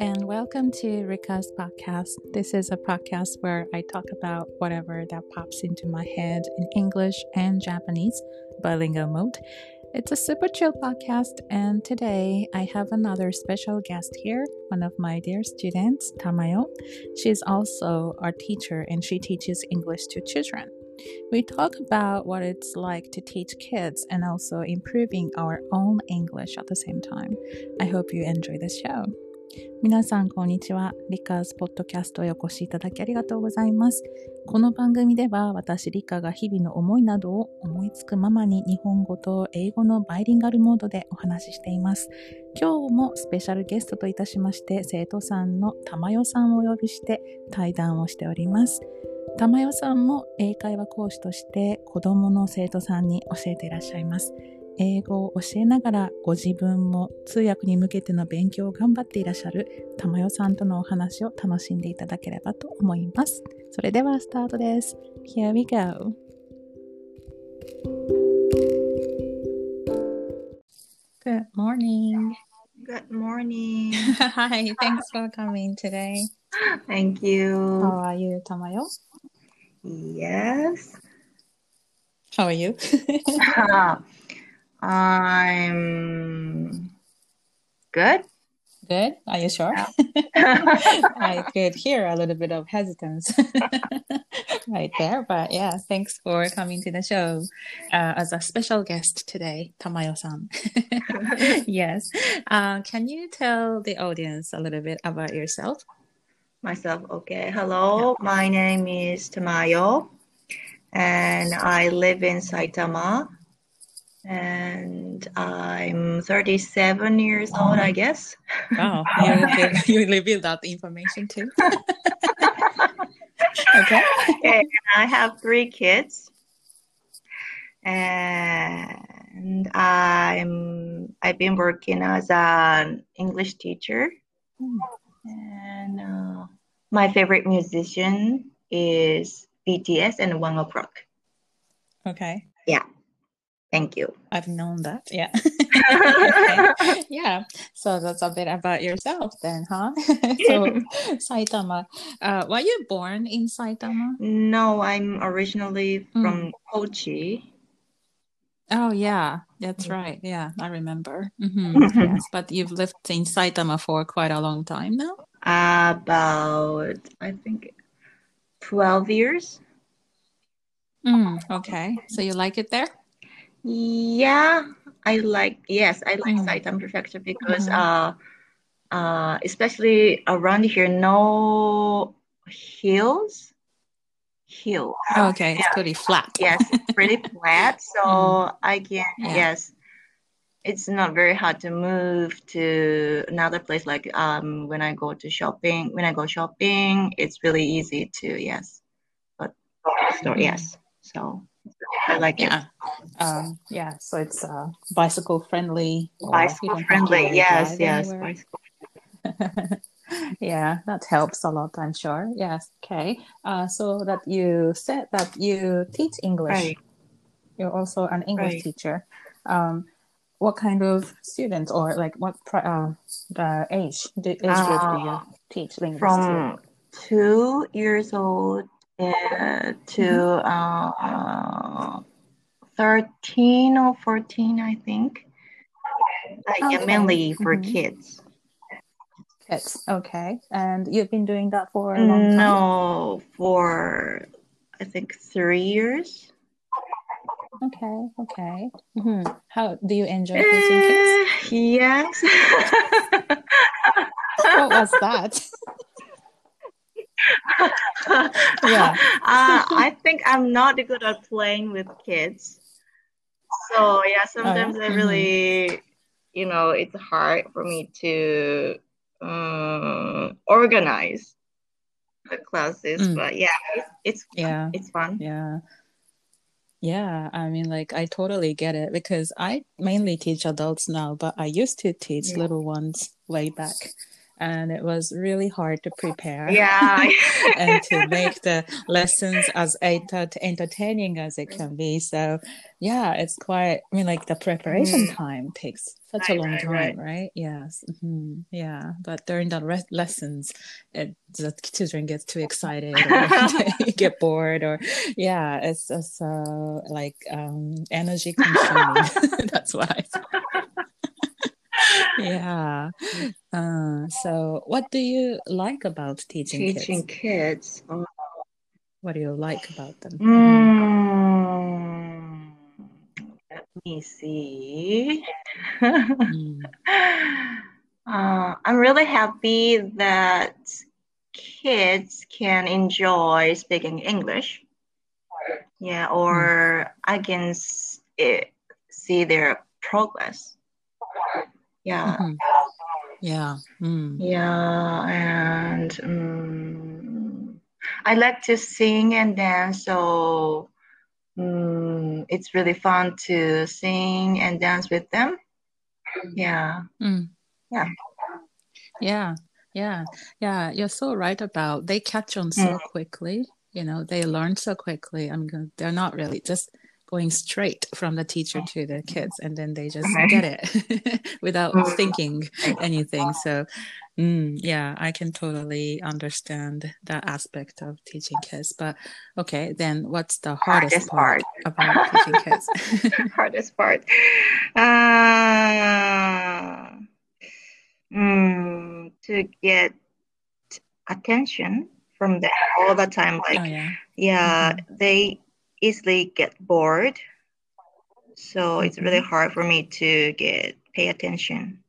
and welcome to Rika's podcast. This is a podcast where I talk about whatever that pops into my head in English and Japanese, bilingual mode. It's a super chill podcast, and today I have another special guest here, one of my dear students, Tamayo. She's also our teacher and she teaches English to children. We talk about what it's like to teach kids and also improving our own English at the same time. I hope you enjoy the show. 皆さん、こんにちは。リカーズポッドキャストへお越しいただきありがとうございます。この番組では、私、リカが日々の思いなどを思いつくままに日本語と英語のバイリンガルモードでお話ししています。今日もスペシャルゲストといたしまして、生徒さんの玉代さんをお呼びして対談をしております。玉代さんも英会話講師として子供の生徒さんに教えていらっしゃいます。英語を教えながらご自分も通訳に向けての勉強を頑張っていらっしゃる玉代さんとのお話を楽しんでいただければと思います。それではスタートです。Here we go! Good morning. Good morning. Hi, thanks for coming today. Thank you. How are you, Tamayo? Yes. How are you? I'm good. Good. Are you sure? I could hear a little bit of hesitance right there, but yeah, thanks for coming to the show uh, as a special guest today, Tamayo-san. yes. Uh, can you tell the audience a little bit about yourself? Myself, okay. Hello, my name is Tamayo, and I live in Saitama, and I'm 37 years old, I guess. Wow, you, you reveal that information too. okay. okay. I have three kids, and I'm I've been working as an English teacher, and uh, my favorite musician is BTS and One Ok Rock. Okay. Yeah. Thank you. I've known that. Yeah. okay. Yeah. So that's a bit about yourself then, huh? so Saitama. Uh, were you born in Saitama? No, I'm originally from Kochi. Oh yeah, that's right. Yeah, I remember. Mhm. Mhm. yes, but you've lived in Saitama for quite a long time now. About I think 12 years. Mm, okay. So you like it there? Yeah, I like yes, I like Mm. Saitama Prefecture because Mhm. uh uh especially around here no hills. Hills. Okay, it's pretty flat. Yes, it's pretty flat, so Mm. I can Yeah. yes. It's not very hard to move to another place like um when I go to shopping. When I go shopping, it's really easy to yes. But store, Mhm. yes. So I like it. Yeah. Um, yeah. So it's uh, bicycle friendly. Bicycle to friendly, yes, yes. Yeah, that helps a lot, I'm sure. Yes. Okay. Uh, so that you said that you teach English. Right. You're also an English Right. teacher. Um, what kind of students or like what pri- uh, the age, the age group do you Uh, teach English to? From two years old uh, to Mm-hmm. uh, 13 or 14, I think. Uh, yeah, Okay. mainly for Mhm. kids. Kids. Okay. And you've been doing that for a long time? No, for I think three years. Okay. Okay. Mhm. How do you enjoy teaching kids? Eh, yes. What was that? Yeah. Uh, I think I'm not good at playing with kids. So yeah, sometimes I really, you know, it's hard for me to um, organize the classes. Mm. But yeah, it's it's, Yeah. it's fun. Yeah. Yeah, I mean, like, I totally get it because I mainly teach adults now, but I used to teach Yeah. little ones way back. And it was really hard to prepare. Yeah. and to make the lessons as enter- entertaining as it can be. So, yeah, it's quite, I mean, like the preparation Mm. time takes such Right, a long right, time, right. right? Yes. hmm Yeah. But during the re- lessons, it, the children get too excited or get bored or, yeah, it's just uh, like um, energy consuming. That's why. Yeah. Uh, so, what do you like about teaching, kids? Teaching kids? kids. Oh. What do you like about them? Mm, let me see. Mm. Uh, I'm really happy that kids can enjoy speaking English. Yeah, or I can eh, see their progress. Yeah, Mhm. Yeah. Mm. yeah, and mm, I like to sing and dance, so mm, it's really fun to sing and dance with them. Yeah. Mm. Yeah. Yeah. Yeah. Yeah. You're so right about they catch on so Mm. quickly. You know, they learn so quickly. i'm mean, they're not really just going straight from the teacher to the kids and then they just Right. get it without Mm. thinking anything. So, mm, yeah, I can totally understand that aspect of teaching kids. But okay, then what's the hardest, Hardest part part. about teaching kids? hardest part. Uh, mm, to get attention from them all the time. oh, Like, yeah. yeah, they easily get bored. So it's really hard for me to get pay attention.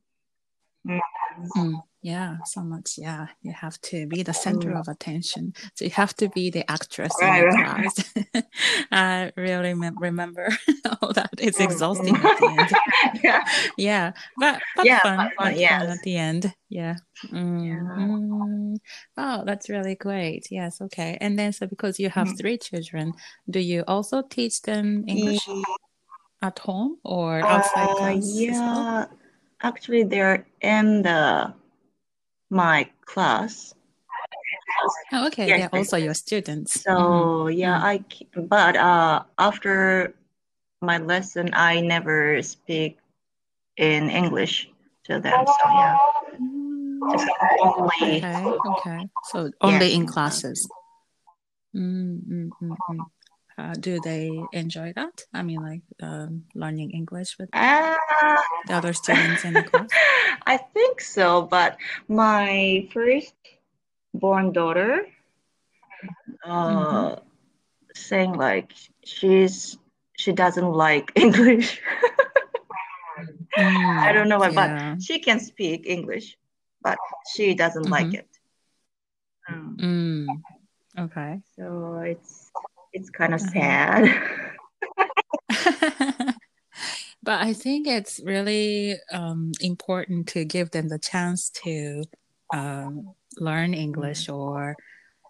Mm. Yeah, so much. Yeah, you have to be the center Mm. of attention. So you have to be the actress Right, right. I really mem- remember all that. It's exhausting at the end. yeah. Yeah, but but Yeah, fun, but fun, but fun at the end. Yeah. Mm, Yeah. Oh, that's really great. Yes. Okay. And then so because you have Mhm. three children, do you also teach them English E- at home or outside Uh, class well? yeah, actually, they're in the my class. Oh, okay. Yes, They're also your students. So Mhm. yeah, Mm. I but uh after my lesson, I never speak in English to them. So yeah, just only Okay, okay. So only in classes. Mm, mm, mm, mm. Uh, do they enjoy that? I mean, like um, learning English with Ah, the other students in the class? I think so, but my first born daughter, uh, saying like she's she doesn't like English. I don't know why, Mm, yeah. but she can speak English, but she doesn't like Mhm. it. Um, Mm, okay. so it's it's kind of Uh-huh. sad. but I think it's really um, important to give them the chance to um, learn English or,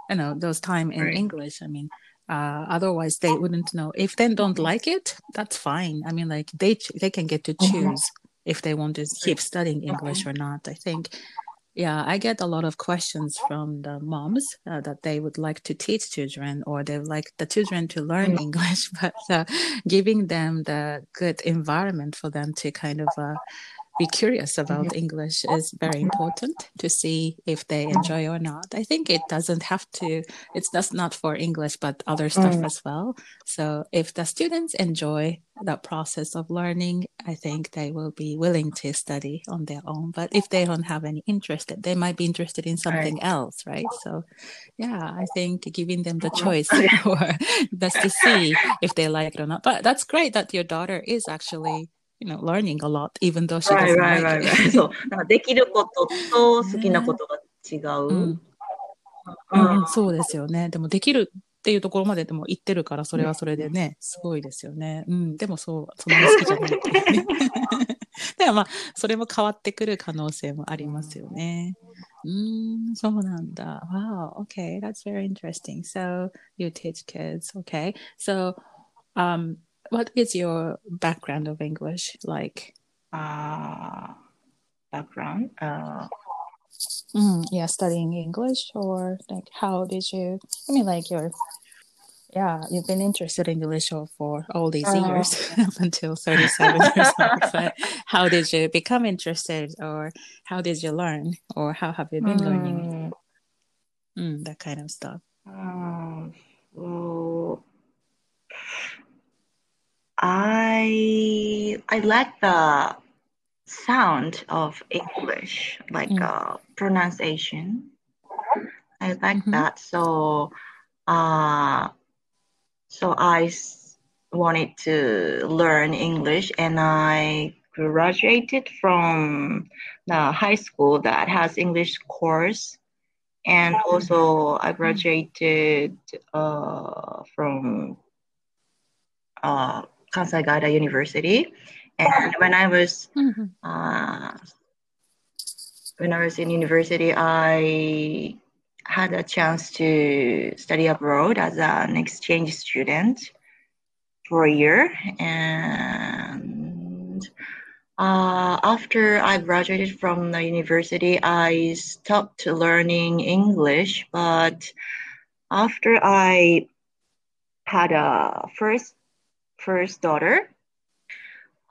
you know, those time in Right. English. I mean, uh, otherwise they wouldn't know. If they don't like it, that's fine. I mean, like they they can get to Mhm. choose if they want to keep studying English or not. I think. Yeah, I get a lot of questions from the moms uh, that they would like to teach children or they would like the children to learn Mm. English, but uh, giving them the good environment for them to kind of uh, be curious about English is very important to see if they enjoy or not. I think it doesn't have to, it's just not for English, but other stuff Mm. as well. So if the students enjoy the process of learning, I think they will be willing to study on their own. But if they don't have any interest, they might be interested in something else, right? So, yeah, I think giving them the choice or just to see if they like it or not. But that's great that your daughter is actually, you know, learning a lot, even though she doesn't right, like right, it. right. そう、なんかできることと好きなことが違う。うんそうですよね。でもできるっていうところまででも言ってるから、それはそれでね、すごいですよね。うん、でもそう、そんなに好きじゃない。でもまあ、それも変わってくる可能性もありますよね。うん、そうなんだ。Wow, okay, that's very interesting. So, you teach kids, okay. So, um, what is your background of English like? uh, background. Uh, Mm, yeah, studying English or like how did you? I mean, like you're, yeah, you've been interested in English for all these uh, years up until 37 years old. But how did you become interested, or how did you learn, or how have you been mm, learning? Mm, that kind of stuff. Um, well, I I like the sound of English, like mm. uh, pronunciation. I like mm-hmm. that. So, uh, so I wanted to learn English, and I graduated from the high school that has English course, and also I graduated uh, from uh, Kansai Gaida University. And when I was mm-hmm. uh, when I was in university, I had a chance to study abroad as an exchange student for a year. And uh, after I graduated from the university, I stopped learning English. But after I had a first first daughter,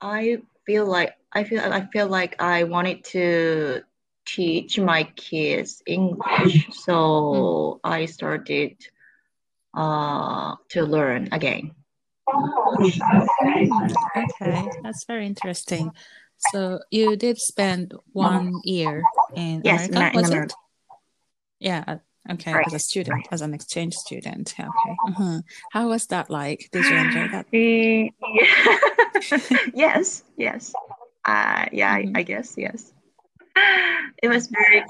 I feel like I feel I feel like I wanted to teach my kids English, so I started uh, to learn again. Okay, that's very interesting. So you did spend one year in yes, America, in, in America. It? Yeah, Okay, right. as a student, right. as an exchange student. Okay. Mm-hmm. How was that like? Did you enjoy that? yes, yes. Uh, yeah, mm-hmm. I, I, guess, yes. It was very.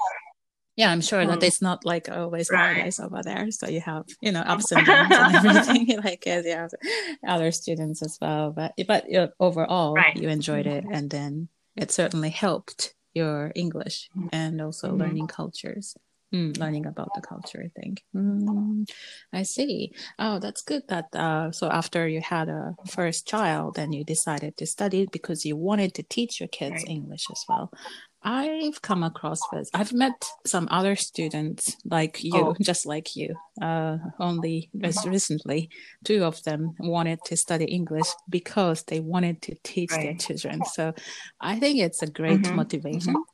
Yeah, I'm sure that mm. it's not like always right. holidays over there. So you have, you know, ups and downs and everything, like as you have other students as well. But but know, overall, you enjoyed it, and then it certainly helped your English and also mm-hmm. learning cultures. Mm, learning about the culture, I think. Mm, I see. Oh, that's good. That uh, so after you had a first child, then you decided to study because you wanted to teach your kids. English as well. I've come across this. I've met some other students like you, oh. just like you. Uh, only mm-hmm. recently, two of them wanted to study English because they wanted to teach right. their children. So, I think it's a great mm-hmm. motivation. Mm-hmm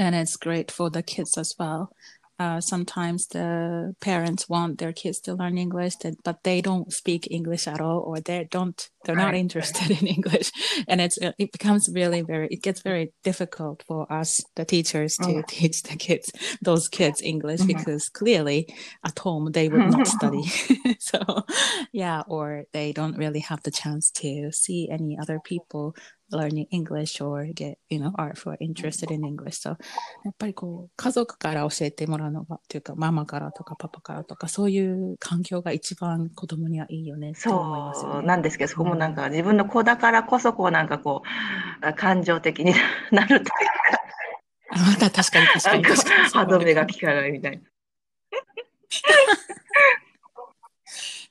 and it's great for the kids as well. Uh, sometimes the parents want their kids to learn English, but they don't speak English at all, or they don't, they're not interested in English, and it's it becomes really very, it gets very difficult for us, the teachers, to oh. teach the kids, those kids English, mm-hmm. because clearly at home they would not study, so yeah, or they don't really have the chance to see any other people learning English or get, you know, are for interested in English. So, やっぱりこう、家族から教えてもらうのが、というか、ママからとかパパからとか、そういう環境が一番子供にはいいよねって思いますよ、ね、そうなんですけど、そこもなんか、自分の子だからこそ、こうなんかこう、感情的になるというか。また確かに確かに確かに。歯止めが効かないみたいな。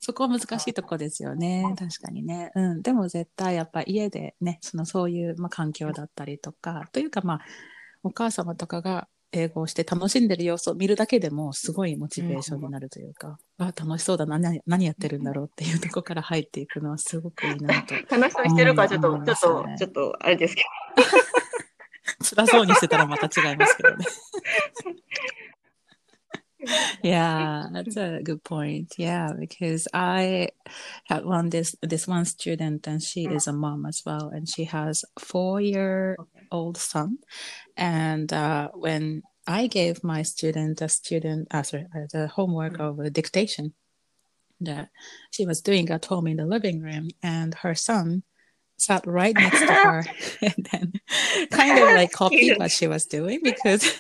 そこは難しいとこですよね。確かにね。うん。でも絶対やっぱ家でね、そのそういう、まあ、環境だったりとか、というかまあ、お母様とかが英語をして楽しんでる様子を見るだけでもすごいモチベーションになるというか、うん、あ楽しそうだな何何やってるんだろうっていうとこから入っていくのはすごくいいなと 楽しそうにしてるかちょっと、ね、ちょっとちょっとあれですけど 辛そうにしてたらまた違いますけどね yeah, that's a good point. Yeah, because I had one this this one student and she is a mom as well and she has four year old son. And uh, when I gave my student a student uh, sorry, uh, the homework mm. of a dictation that she was doing at home in the living room and her son sat right next to her and then kind of like copied what she was doing because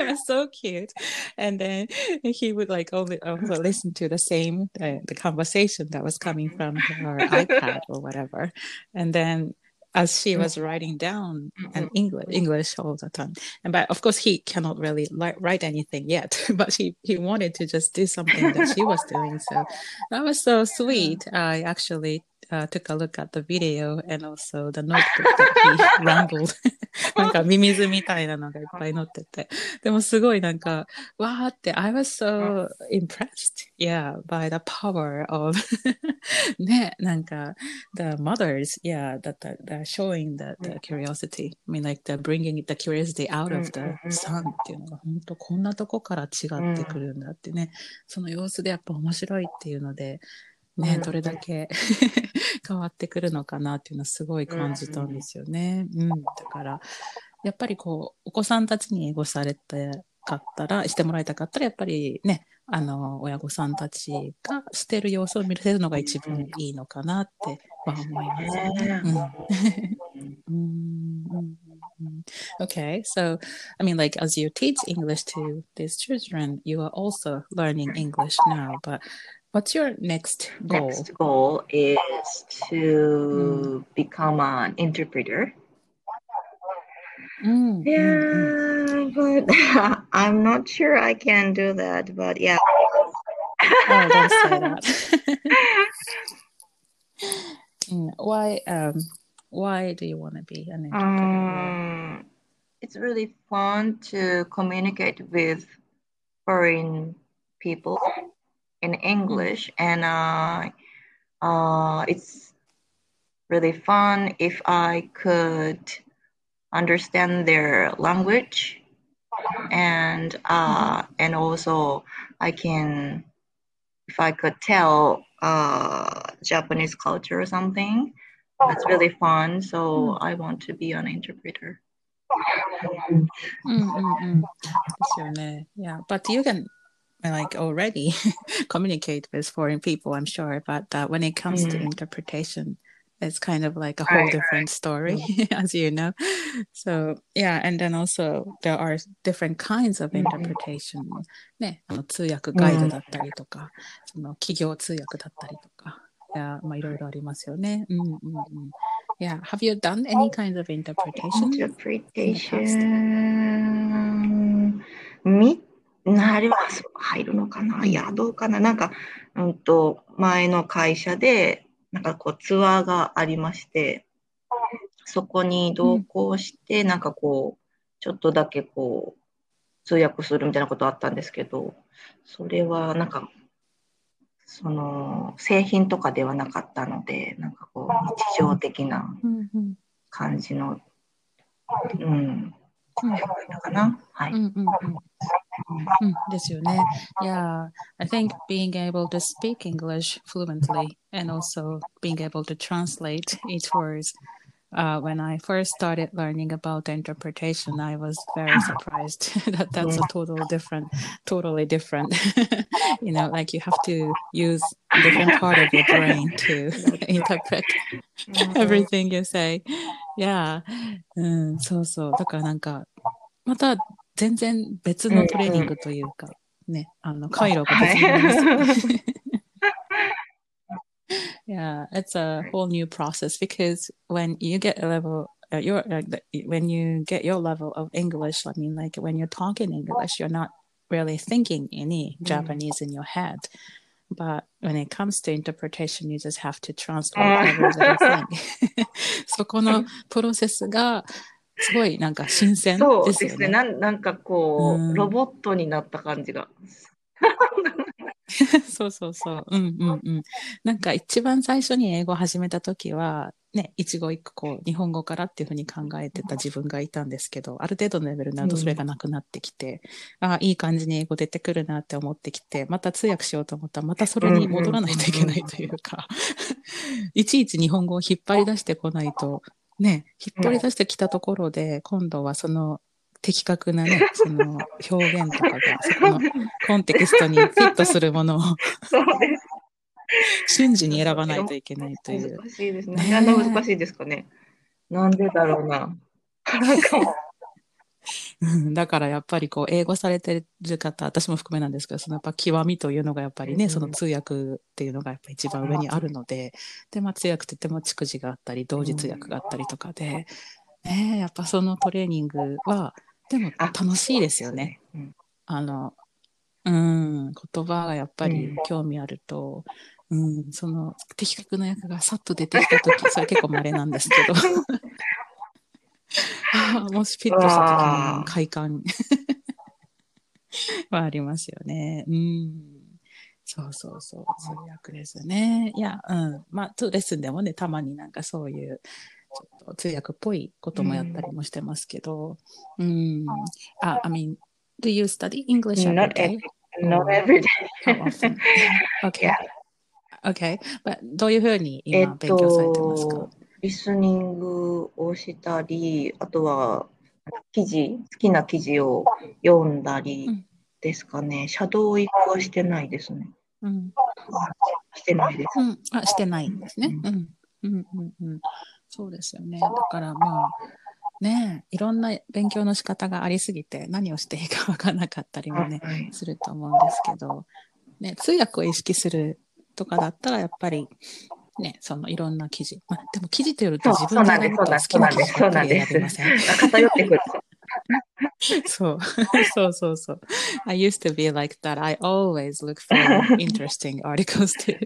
it was so cute. And then he would like only also listen to the same uh, the conversation that was coming from her iPad or whatever. And then as she was writing down an mm-hmm. English English all the time. And but of course he cannot really li- write anything yet, but he he wanted to just do something that she was doing. So that was so sweet. I actually uh, took a look at the video and also the notebook that he rambled なんかミミズみたいなのがいっぱい乗ってて。でもすごいなんか、わーって、I was so impressed, yeah, by the power of ね、なんか、the mothers, yeah, that, that, that showing the, the curiosity. I mean, like, the bringing the curiosity out of the sun っていうのが、本当こんなとこから違ってくるんだってね、その様子でやっぱ面白いっていうので、ね、どれだけ 変わってくるのかなっていうのはすごい感じたんですよね。うん、だから、やっぱりこう、お子さんたちに英語されてかったら、してもらいたかったら、やっぱりね、あの、親御さんたちがしてる様子を見せるのが一番いいのかなっては思いますね。うん。Okay, so I mean, like as you teach English to these children, you are also learning English now. But What's your next goal? Next goal is to mm. become an interpreter. Mm, yeah, but I'm not sure I can do that. But yeah. oh, don't say that. Mm, why? Um, why do you want to be an interpreter? Um, it's really fun to communicate with foreign people in English, and uh, uh, it's really fun if I could understand their language, and uh, and also I can if I could tell uh, Japanese culture or something. That's really fun. So I want to be an interpreter. Mm-hmm. Yeah, but you can like already communicate with foreign people, I'm sure. But uh, when it comes mm. to interpretation, it's kind of like a whole right, different right. story, mm. as you know. So yeah, and then also there are different kinds of interpretation. ね、あの通訳ガイドだったりとか、その企業通訳だったりとか、いやまあいろいろありますよね。うんうんうん。Yeah, have you done any kind of interpretation? Interpretation. 見 なれは入るのかな？いや、どうかな？なんか、うんと、前の会社で、なんかこうツアーがありまして、そこに同行して、うん、なんかこう、ちょっとだけこう、通訳するみたいなことあったんですけど、それはなんか、その製品とかではなかったので、なんかこう、日常的な感じの、うん、うん、かな？はい。うんうんうん ですよね。Yeah, I think being able to speak English fluently and also being able to translate each word uh, when I first started learning about interpretation, I was very surprised that that's a total different, totally different. you know, like you have to use a different part of your brain to interpret everything you say. Yeah. うん、そうそう。だからなんか、また 全然別のトレーニングというか、ね、あの、回路が別になりますよね。yeah, it's a whole new process because when you get a level, uh, your uh, when you get your level of English, I mean, like when you're talking English, you're not really thinking any mm. Japanese in your head. But when it comes to interpretation, you just have to translate every little thing. そこのプロセスがすごいなんか新鮮ですよね。そうですね。なんなんかこう、うん、ロボットになった感じが。そうそうそう。うんうんうん。なんか一番最初に英語を始めた時は、ね、一語一句こう、日本語からっていうふうに考えてた自分がいたんですけど、ある程度のレベルになるとそれがなくなってきて、うん、ああ、いい感じに英語出てくるなって思ってきて、また通訳しようと思ったら、またそれに戻らないといけないというか、いちいち日本語を引っ張り出してこないと、ね、引っ張り出してきたところで、今度はその的確なね、その表現とかが、そこのコンテキストにフィットするものをそうです。瞬時に選ばないといけないという。難しいですね。なんで難しいですかね。なんでだろうな。なんかだからやっぱりこう英語されてる方、私も含めなんですけど、そのやっぱ極みというのがやっぱりね、その通訳っていうのがやっぱ一番上にあるので、で、まあ通訳って言っても蓄字があったり、同時通訳があったりとかで、ね、やっぱそのトレーニングは、でも楽しいですよね。あの、うん、言葉がやっぱり興味あると、うん、その的確な役がさっと出てきたとき、それ結構稀なんですけど。もしフィットした時の快感はありますよね。うん。そうそうそう、通訳ですね。いや、うん。まあ、レッスンでもね、たまになんかそういう、ちょっと通訳っぽいこともやったりもしてますけど、うん。あ、I mean, do you study English every day? Not every day. Okay. Okay. But どういうふうに今勉強されてますか、リスニングをしたり、あとは記事、好きな記事を読んだりですかね。うん、シャドーイクはしてないですね。うん、してないです。うん、あ、してないんですね。うん。うん、うん、うん。そうですよね。だからまあ、ねいろんな勉強の仕方がありすぎて何をしていいか分からなかったりもね、すると思うんですけど、ね、通訳を意識するとかだったらやっぱりね、そのいろんな記事。まあ、でも記事というと自分で好きな記事ばっかり選びません。偏ってくる。そう。そうそうそう。I used to be like that. I always look for interesting articles to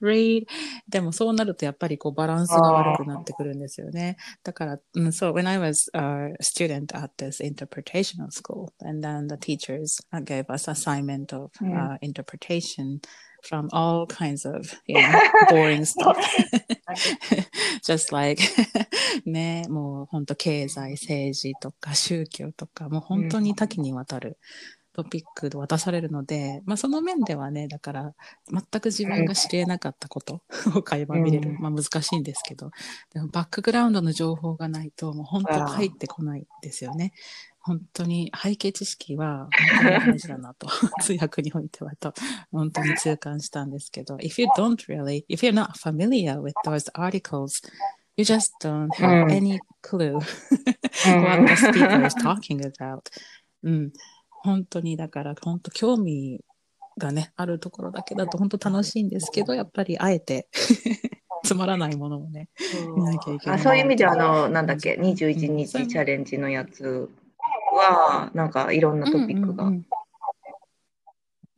read. でもそうなるとやっぱりこうバランスが悪くなってくるんですよね。だから、うん、そう、when I was a student at this interpretational school, and then the teachers gave us assignment of uh, interpretation, from all kinds of you know, boring stuff. Just like ね、もう本当経済、政治とか宗教とか、もう本当に多岐にわたるトピックで渡されるので、まあその面ではね、だから全く自分が知り得なかったことを会話見れる。まあ難しいんですけど、でもバックグラウンドの情報がないともう本当入ってこないですよね。本当に背景知識は本当に大事だなと、通訳においてはと、本当に痛感したんですけど、if you don't really, if you're not familiar with those articles, you just don't have any clue what the speaker is talking about. うん、本当にだから本当興味がね、あるところだけだと本当楽しいんですけど、やっぱりあえて つまらないものをね、見なきゃいけない。あそういう意味では、あの、なんだっけ、21日チャレンジのやつは、なんかいろんなトピックが。うんうんうん、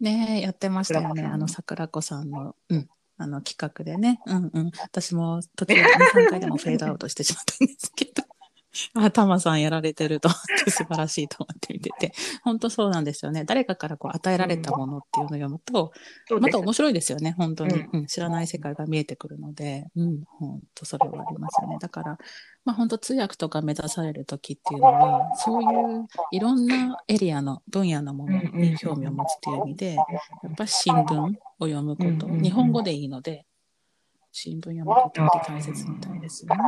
ねやってましたよね。あの、桜子さんの、うん、あの企画でね。うんうん。私も途中2、3回でもフェードアウトしてしまったんですけど。あ、タマさんやられてると思って 素晴らしいと思って見てて、本当そうなんですよね。誰かからこう与えられたものっていうのを読むと、うん、また面白いですよね、本当に、うん、うん、知らない世界が見えてくるので、うん、本当それはありますよね。だから、まあ本当通訳とか目指される時っていうのは、そういういろんなエリアの分野のものに興味を持つっていう意味で、やっぱ新聞を読むこと、日本語でいいので、新聞読むことって大切みたいですよね。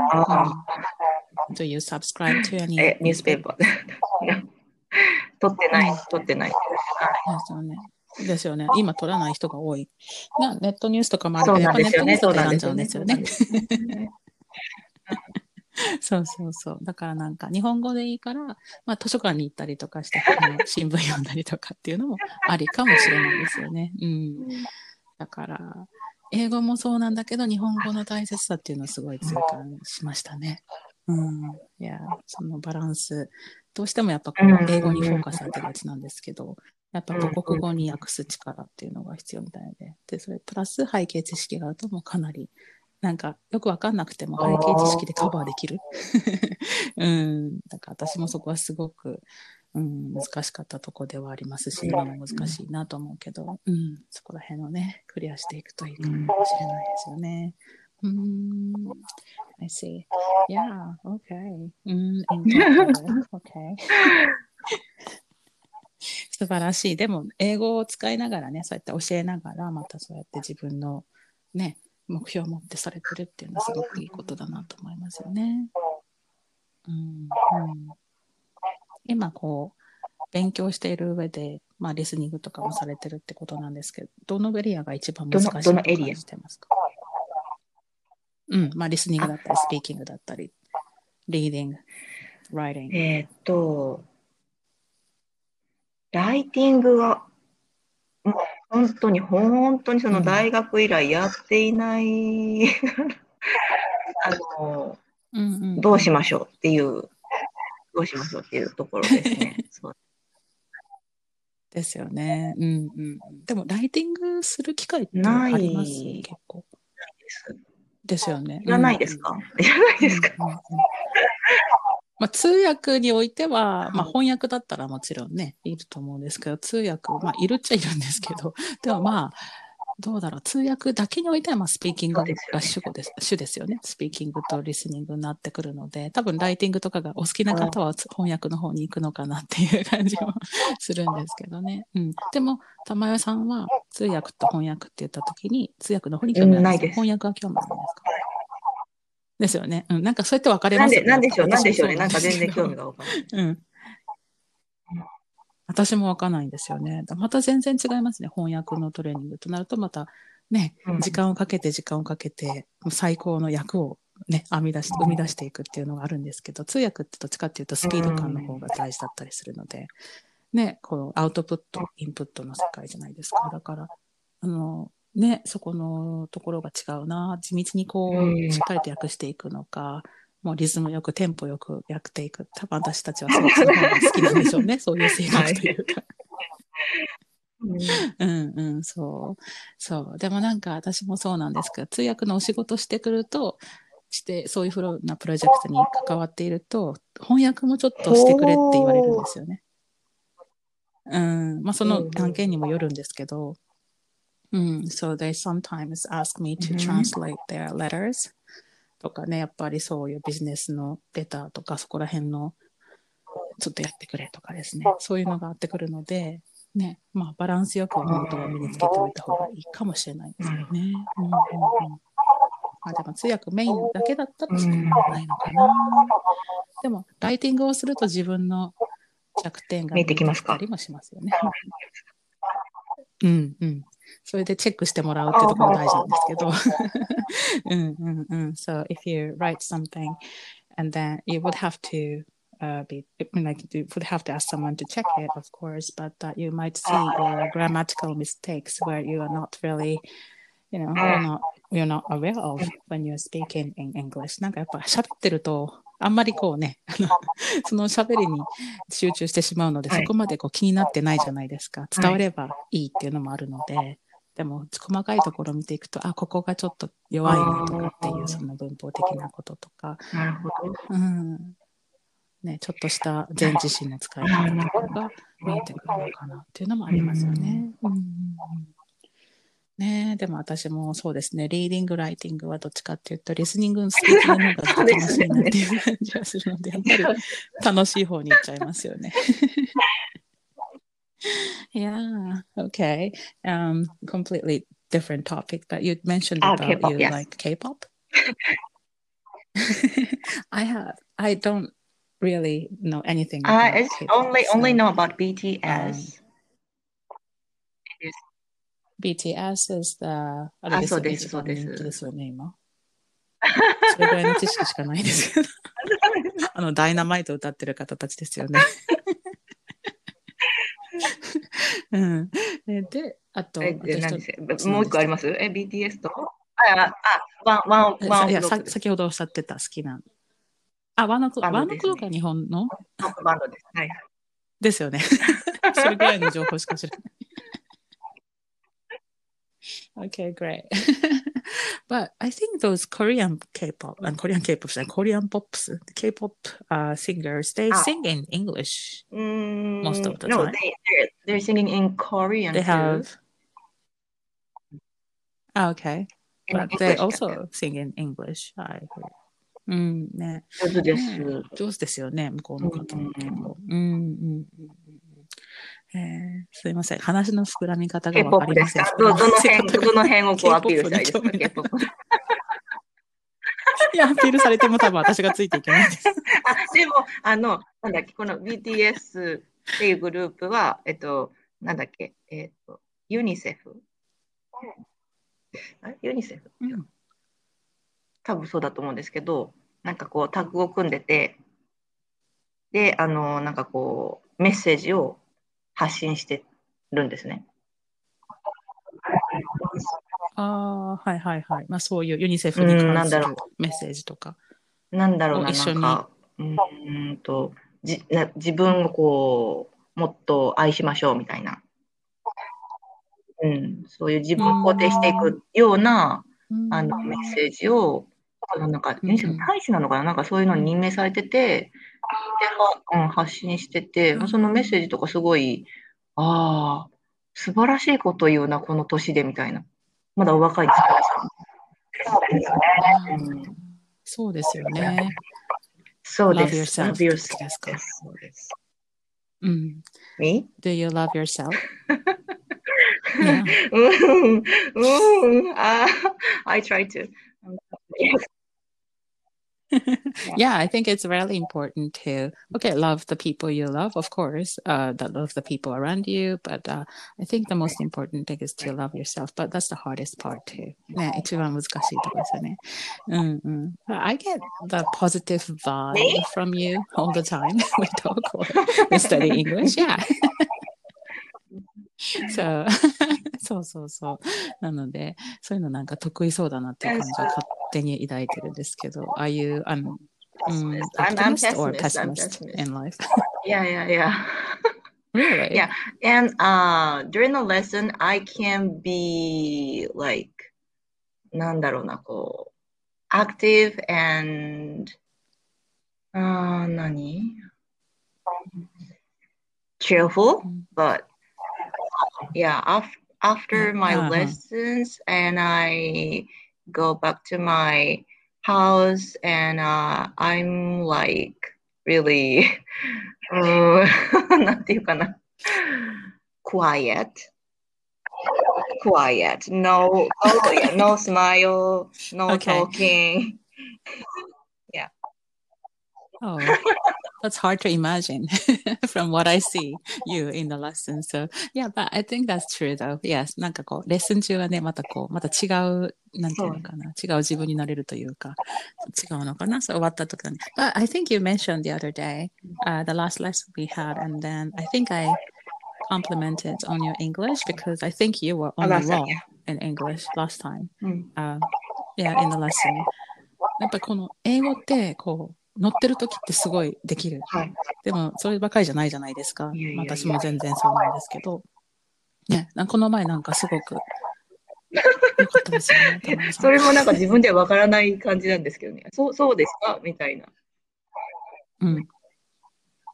うん、Do you subscribe to any え、ニュースペーパー取ってない、取ってない。ですよね。ですよね。今取らない人が多い。なネットニュースとかもあるけど、やっぱネットニュース選んじゃうんですよね。そうそうそう。だからなんか日本語でいいから、まあ図書館に行ったりとかして、新聞読んだりとかっていうのもありかもしれないですよね。うん。だから、英語もそうなんだけど、日本語の大切さっていうのをすごい痛感しましたね。うん。いや、そのバランス、どうしてもやっぱこう、英語にフォーカスされてがちなんですけど、やっぱ母国語に訳す力っていうのが必要みたいで、で、それプラス背景知識があるともうかなり、なんかよくわかんなくても背景知識でカバーできる。うん。だから私もそこはすごく、うん、難しかったとこではありますし、今も難しいなと思うけど、うん、そこら辺をね、クリアしていくといいかもしれないですよね。うん、I see. Yeah, okay. うん、okay. 素晴らしい。でも、英語を使いながらね、そうやって教えながら、またそうやって自分のね、目標を持ってされてるっていうのはすごくいいことだなと思いますよね。うん、うん今こう、勉強している上で、まあ、リスニングとかもされてるってことなんですけど、どのエリアが一番難しいと感じてますか？うん、まあ、リスニングだったり、スピーキングだったり、リーディング、ライティング。えっと、ライティングは、もう本当に、本当にその大学以来やっていない、うん、あの、うんうん、どうしましょうっていうどうしましょうっていうところですね。そうですよね。うんうん。でも、ライティングする機会ってあります？結構。です。ですよね。いらないですか、いらないですか、まあ、通訳においては、まあ、はい翻訳だったらもちろんね、いると思うんですけど、通訳、まあ、いるっちゃいるんですけど、でもまあ、どうだろう、通訳だけにおいては、まあ、スピーキングが主語です、主ですよね。スピーキングとリスニングになってくるので、多分ライティングとかがお好きな方は翻訳の方に行くのかなっていう感じも するんですけどね。うん。でも、玉代さんは通訳と翻訳って言った時に、通訳の方に興味ないです翻訳は興味あるんですか？ですよね。うん。なんかそうやって分かれなんで、ますよね。なんでしょう、なんでしょうね。なんか全然興味がわからない。うん。私もわかんないんですよね。また全然違いますね。翻訳のトレーニングとなると、またね、うん時間をかけて時間をかけて、最高の役をね、編み出して、生み出していくっていうのがあるんですけど、通訳ってどっちかっていうとスピード感の方が大事だったりするので、ね、このアウトプット、インプットの世界じゃないですか。だから、あの、ね、そこのところが違うな。地道にこうんう、しっかりと訳していくのか、もうリズムよく、テンポよく訳っていく。多分私たちはそっちの方が好きなんでしょうね。そういう性格というか。うんうん、そ う。そう。でもなんか私もそうなんですけど、通訳のお仕事してくると、して、そういうふうなプロジェクトに関わっていると、翻訳もちょっとしてくれって言われるんですよね。うん。まあその案件にもよるんですけど、うん。So they sometimes ask me to うん translate their letters とかね、やっぱりそういうビジネスのレターとかそこら辺のちょっとやってくれとかですね。そういうのがあってくるので、ね、まあバランスよく本当は身につけておいた方がいいかもしれないですよね。うんうんうんまあでも通訳メインだけだったらそうでもないのかな。でもライティングをすると自分の弱点が見えてきますか見えてきたりもしますよね。うんうん。それでチェックしてもらうっていうところが大事なんですけど。うんうんうん。So if you write something and then you would have to uh, be like you would have to ask someone to check it, of course, but uh, you might see your grammatical mistakes where you are not really, you know, you're not you're not aware of when you're speaking in English. なんかやっぱ喋ってると、 あんまりこうね、あの その喋りに集中してしまうので、はいそこまでこう気になってないじゃないですか。伝わればいいっていうのもあるので、でも細かいところを見ていくと、あ、ここがちょっと弱いなとかっていう、その文法的なこととか、なるほど。うん。ね、ちょっとした前置詞の使い方とかが見えてくるのかなっていうのもありますよね。うんうんうんねえでも私もそうですね、リーディング、ライティングはどっちかっていうと、リスニングのスピーキングの方が楽しいなっていう感じがするので、やっぱり楽しい方に行っちゃいますよね。yeah, okay. Um, completely different topic, but you mentioned Ah, about K-pop, you yes. like K-pop. I have. I don't really know anything. Uh, about it's K-pop, only only so know about BTS. BTS is the ああれですよね。そうですそうですよね、今。それぐらいの知識しかないですけど。あの、ダイナマイト歌ってる方たちですよね。うん。でで、あと、え、もう一個あります？え、BTS と？あ、あ、あワン、ワン、えワンさいや。先ほどおっしゃってた好きな。あ、ワンオクワンオですねクロが日本の？バンドです。はい。ですよね。それぐらいの情報しか知らない。Okay, great. but I think those Korean K-pop and Korean K-pop and Korean pops, K-pop uh, singers, they Ah. sing in English. Mm, Most of the no, time. they, they're, they're singing in Korean They too. have. Ah, okay. In But they English also sing in English. I agree. うんね。上手です。ね上手ですよね、向こうの方も結構。うんうんうんうん えー。すいません。話の膨らみ方がわかりますせん。どどの辺、どの辺をこうアピールしたらいいですか？いや、アピールされても多分私がついていけないです。あ、でも、あの、なんだっけ、この BTS っていうグループは、えっと、なんだっけ、えっと、ユニセフ？あれ？ユニセフ？うん。多分そうだと思うんですけど、なんかこうタッグを組んでて、で、あの、なんかこう、メッセージを発信してるんですね。ああ、はいはいはい。まあそういうユニセフにうんなんだろ関するメッセージとか。なんだろうな、一緒になんか、うーんとじな、自分をこう、もっと愛しましょうみたいな。うん、そういう自分を肯定していくような、あのメッセージを、なんか、うんユニセフ大使なのかな？なんかそういうのに任命されてて、は、うん、発信してて、まあ、そのメッセージとかすごい、ああ、素晴らしいこと言うな、この年でみたいな。まだお若いですからそうですよね。そうです。Love yourself ですかそうです。うん。Me? Do you love yourself? Yeah. うん、うん、あ I try to. yeah, I think it's really important to okay, love the people you love, of course, uh, that love the people around you. But uh, I think the most important thing is to love yourself. But that's the hardest part too. ね、一番難しいところですよね。うんうん。I get the positive vibe from you all the time we talk or we study English. Yeah. so そうそうそう。なので、そういうのなんか得意そうだなっていう感じは勝 手に抱いてるんですけど、are you an um, I'm- I'm optimist or pessimist, I'm pessimist pessimist. in life? Yeah, yeah, yeah. really? Yeah. And uh, during the lesson, I can be like, なんだろうな、こう、active and, あー何 cheerful, but yeah, af after my Uh-huh. lessons and I go back to my house and uh, I'm like really, うーんなんていうかな quiet. Quiet. No, oh yeah, no smile, no Okay. talking. Oh, that's hard to imagine from what I see you in the lesson. So, yeah, but I think that's true though. Yes. なんかこう、レッスン中はね、またこう、また違う、なんていうのかな、違う自分になれるというか、違うのかな、そう終わった時に。But I think you mentioned the other day, uh, the last lesson we had, and then I think I complimented on your English because I think you were on the last time, roll in English last time. うん。 uh, yeah, in the lesson. やっぱこの英語ってこう 乗ってる時ってすごいできる。はい。でもそればかりじゃないじゃないですか。いやいやいや私も全然そうなんですけど。ね、この前なんかすごく良かったですそれもなんか自分ではわからない感じなんですけどね。そう、そうですか？みたいな。うん。うん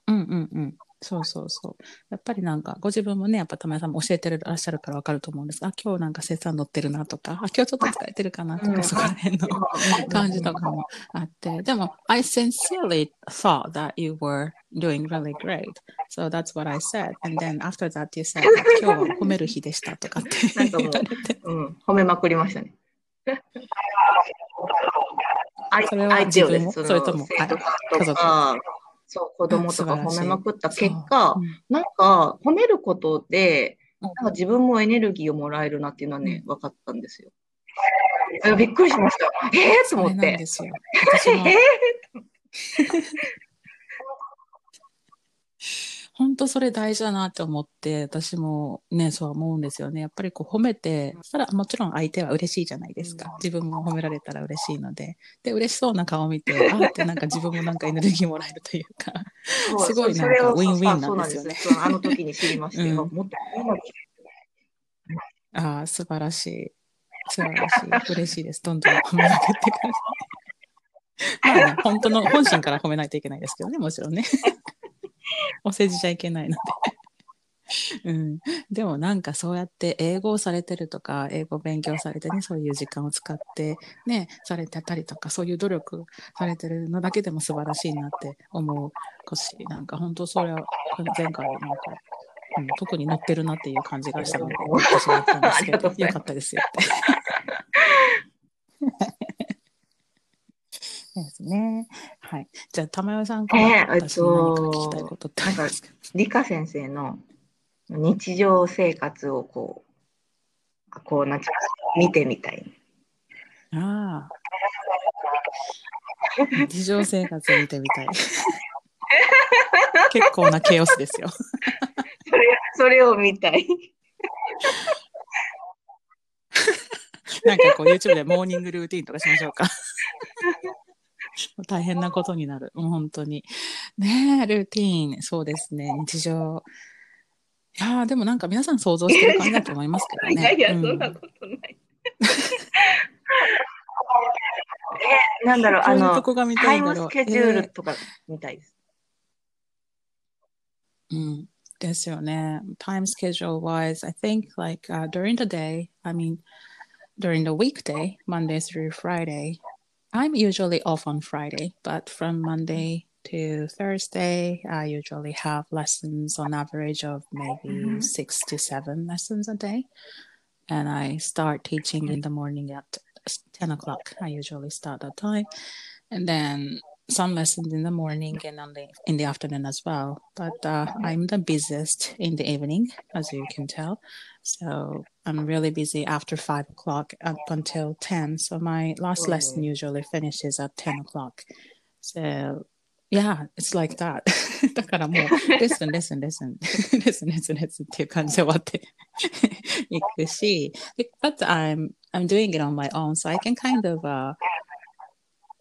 うんうん。そうそうそう。やっぱりなんか、ご自分もね、やっぱ玉屋さんも教えてらっしゃるからわかると思うんです。あ、今日なんか生産乗ってるなとか、あ、今日ちょっと疲れてるかなとか、うんそこら辺の感じとかもあって。でも、I sincerely thought that you were doing really great. So that's what I said. And then after that you said, 今日は褒める日でしたとかって言われて。うん、褒めまくりましたね。あそれは自分もそれとも家族か、そう、子供とか褒めまくった結果、うんなんか褒めることで、うんなんか自分もエネルギーをもらえるなっていうのはね、分かったんですよ。えびっくりしました。えー、と思ってで。すよ。私もえ本当それ大事だなって思って、私もね、そう思うんですよね。やっぱりこう褒めて、そしたらもちろん相手は嬉しいじゃないですか。自分も褒められたら嬉しいので。で、嬉しそうな顔を見て、あーってなんか自分もなんかエネルギーもらえるというか。すごいなんかウィンウィンなんですよねあの時に知りまして、うんあああ、素晴らしい。素晴らしい。嬉しいです。どんどん褒めまくってください。まあね、本当の本心から褒めないといけないですけどね、もちろんね。お世辞じゃいけないので。うん、でもなんかそうやって英語をされてるとか英語を勉強されてねそういう時間を使ってねされてたりとかそういう努力されてるのだけでも素晴らしいなって思うしなんか本当それは前回なんか、うん、特に乗ってるなっていう感じがしたので私は言ったんですけどよかったですよって。ですね。はい。じゃあ、玉代さんから私に何か聞きたいことってありますか、理科先生の日常生活をこう、こうなんていうか見てみたい。ああ。日常生活を見てみたい。結構なケオスですよ。それそれを見たい。なんかこう YouTube でモーニングルーティンとかしましょうか。大変なことになる。もう本当に。ねえ、ルーティン。そうですね。日常。いやーでもなんか皆さん想像してる感じだと思いますけどね。いやいや、うんそんなことない。え、なんだろう、あのタイム。スケジューえールとか見たいです。うん。ですよね。Time schedule wise, I think like、uh, during the day, I mean, during the weekday, Monday through Friday, I'm usually off on Friday, but from Monday to Thursday, I usually have lessons on average of maybe Mhm. six to seven lessons a day. And I start teaching in the morning at 10 o'clock. I usually start that time. And then some lessons in the morning and on the, in the afternoon as well. But uh, I'm the busiest in the evening, as you can tell. So I'm really busy after five o'clock up until 10. So my last lesson usually finishes at 10 o'clock. So yeah, it's like that. だからもう、レッスン、レッスン、レッスン、レッスン、レッスン、レッスンっていう感じで終わっていくし、but I'm, I'm doing it on my own, so I can kind of, uh,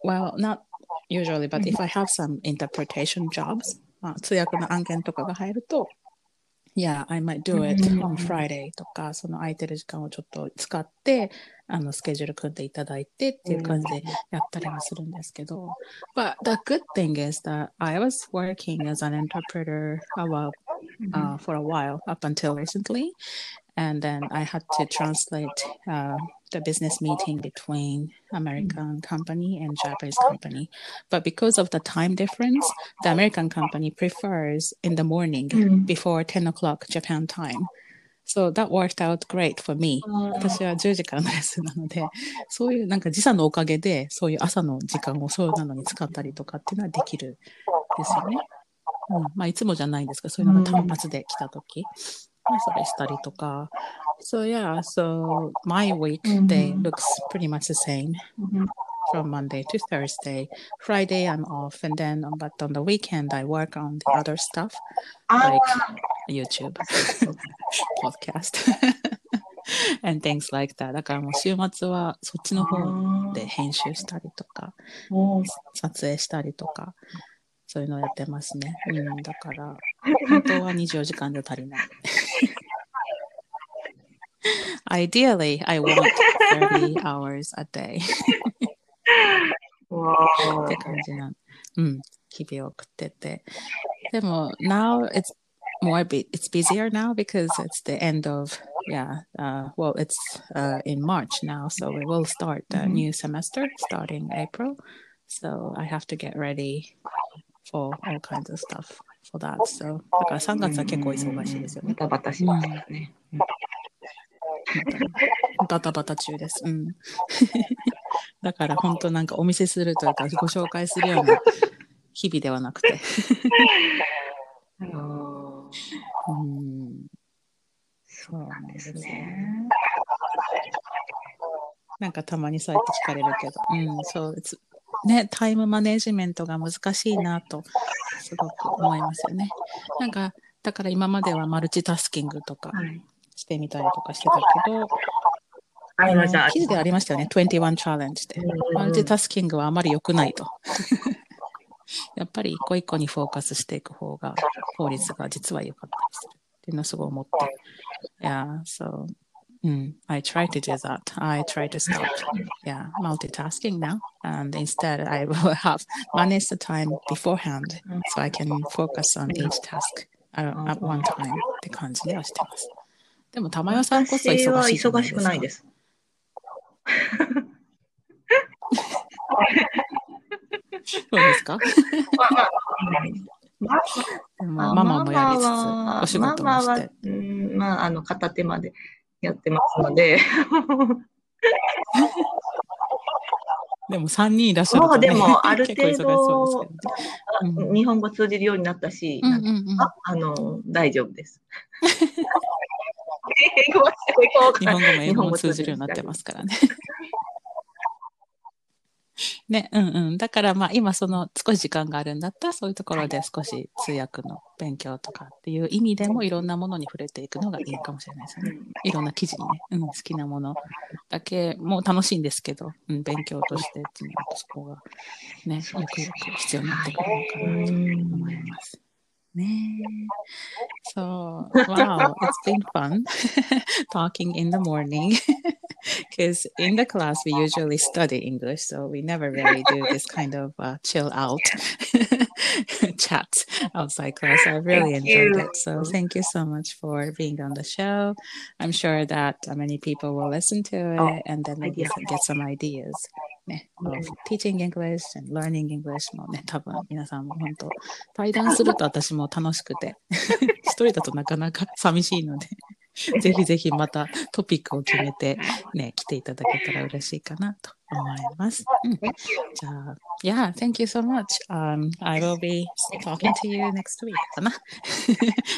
well, not usually, but if I have some interpretation jobs, まあ、通訳の案件とかが入ると、Yeah, I might do it うん on Friday とか、その空いてる時間をちょっと使って、あの、スケジュール組んでいただいてっていう感じでやったりはするんですけど、But the good thing is that I was working as an interpreter a while, uh, for a while up until recently. And then I had to translate uh, the business meeting between American company and Japanese company. But because of the time difference, the American company prefers in the morning Mm. before 10 o'clock Japan time. So that worked out great for me. 私は10時間のレッスンなので、そういうなんか時差のおかげで、そういう朝の時間をそういうのに使ったりとかっていうのはできるですよね。うん、まあいつもじゃないんですが、そういうのが単発で来たとき、ま あそれしたりとか。So yeah, so my weekday うん looks pretty much the same Mhm. from Monday to Thursday. Friday I'm off and then but on the weekend I work on the other stuff あ like YouTube, podcast, and things like that. だからもう週末はそっちの方あで編集したりとか、撮影したりとか、そういうのをやってますね。うん、だから、本当は24時間じゃ足りない。Ideally, I want 30 hours a day わーって感じな、うん、日々を送ってて。でも、now it's more, bu- it's busier now because it's the end of, yeah, uh, well, it's uh, in March now, so we will start the Mhm. new semester starting April. So I have to get ready for all kinds of stuff for that. So, だから3月は結構忙しいですよね。バタバタしますよね。 バタバタ中です。うん。だから本当なんかお見せするというかご紹介するような日々ではなくて。うん。そうなんですね。なんかたまにそうやって聞かれるけど。うん、そう。it's- ね、タイムマネジメントが難しいなと、すごく思いますよね。なんか、だから今まではマルチタスキングとかはい。してみたりとかしてたけど、ありました。記事でありましたよね、21チャレンジで。うんマルチタスキングはあまり良くないと。やっぱり一個一個にフォーカスしていく方が効率が実は良かったりするっていうのをすごい思って。Yeah, so, うん、I try to do that. I try to stop, yeah, multitasking now. And instead, I will have managed the time beforehand so I can focus on each task at, at one time って感じではしてます。でも、玉代さんこそ忙しい私は忙しくないです。そうですか？まあでもママもやりつつ、お仕事もママはして。、うん、まあ、あの、片手までやってますので、でも3人いらっしゃるもうでも、ある程結構忙しそうですけどね。うん日本語通じるようになったし、うんうんうんああの、大丈夫です。英語日本語も英語も通じるようになってますからね。ね、うんうん。だからまあ今その少し時間があるんだったらそういうところで少し通訳の勉強とかっていう意味でもいろんなものに触れていくのがいいかもしれないですよね。いろんな記事にね、うん、好きなものだけも楽しいんですけど、うん、勉強としてっていうのとそこがね、よくよく必要になってくるのかなと思います。ねえ。So, wow, it's been fun talking in the morning because in the class we usually study English, so we never really do this kind of uh, chill out chat outside class. I really thank enjoyed you. it. So thank you so much for being on the show. I'm sure that many people will listen to it oh, and then maybe get some ideas. ね、teaching English and learning English もね、多分皆さんも本当、対談すると私も楽しくて、一人だとなかなか寂しいので、ぜひぜひまたトピックを決めてね、来ていただけたら嬉しいかなと思います。うん、じゃあ、Yeah, thank you so much.、Um, I will be talking to you next week かな。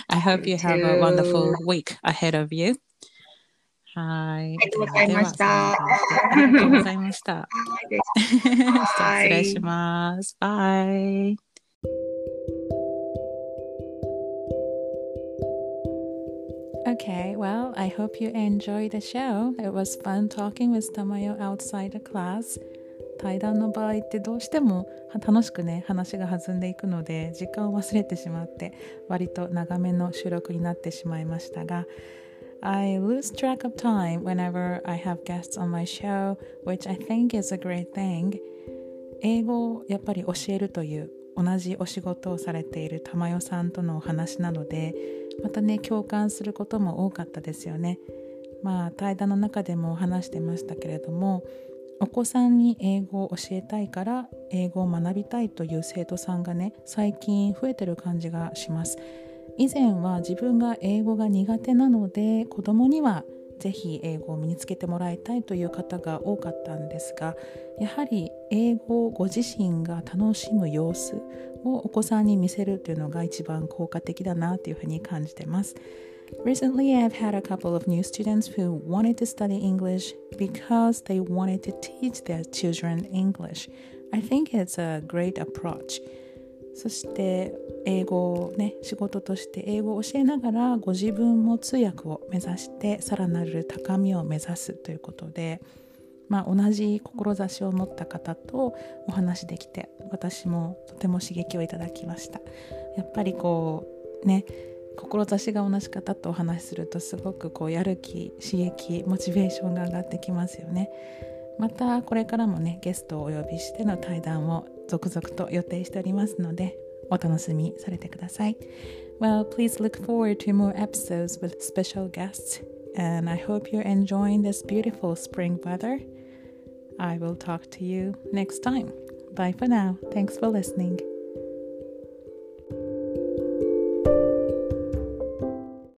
I hope you have a wonderful week ahead of you. はい。ありがとうございました。ありがとうございました。失礼します。バイ。Okay, well, I hope you enjoyed the show. It was fun talking with Tamayo outside the class. 対談の場合ってどうしても楽しくね話が弾んでいくので時間を忘れてしまって割と長めの収録になってしまいましたが I lose track of time whenever I have guests on my show, which I think is a great thing. 英語をやっぱり教えるという同じお仕事をされている玉代さんとのお話なのでまたね共感することも多かったですよね。まあ対談の中でも話してましたけれどもお子さんに英語を教えたいから英語を学びたいという生徒さんがね最近増えてる感じがします。以前は自分が英語が苦手なので子供にはぜひ英語を身につけてもらいたいという方が多かったんですがやはり英語をご自身が楽しむ様子をお子さんに見せるというのが一番効果的だなというふうに感じてます。Recently, I've had a couple of new students who wanted to study English because they wanted to teach their children English. I think it's a great approach. そして英語をね仕事として英語を教えながらご自分も通訳を目指してさらなる高みを目指すということで、まあ、同じ志を持った方とお話できて私もとても刺激をいただきました。やっぱりこうね志が同じ方とお話しするとすごくこうやる気刺激モチベーションが上がってきますよね。またこれからもねゲストをお呼びしての対談を続々と予定しておりますのでお楽しみされてください。Well, please look forward to more episodes with special guests, and I hope you're enjoying this beautiful spring weather. I will talk to you next time. Bye for now. Thanks for listening.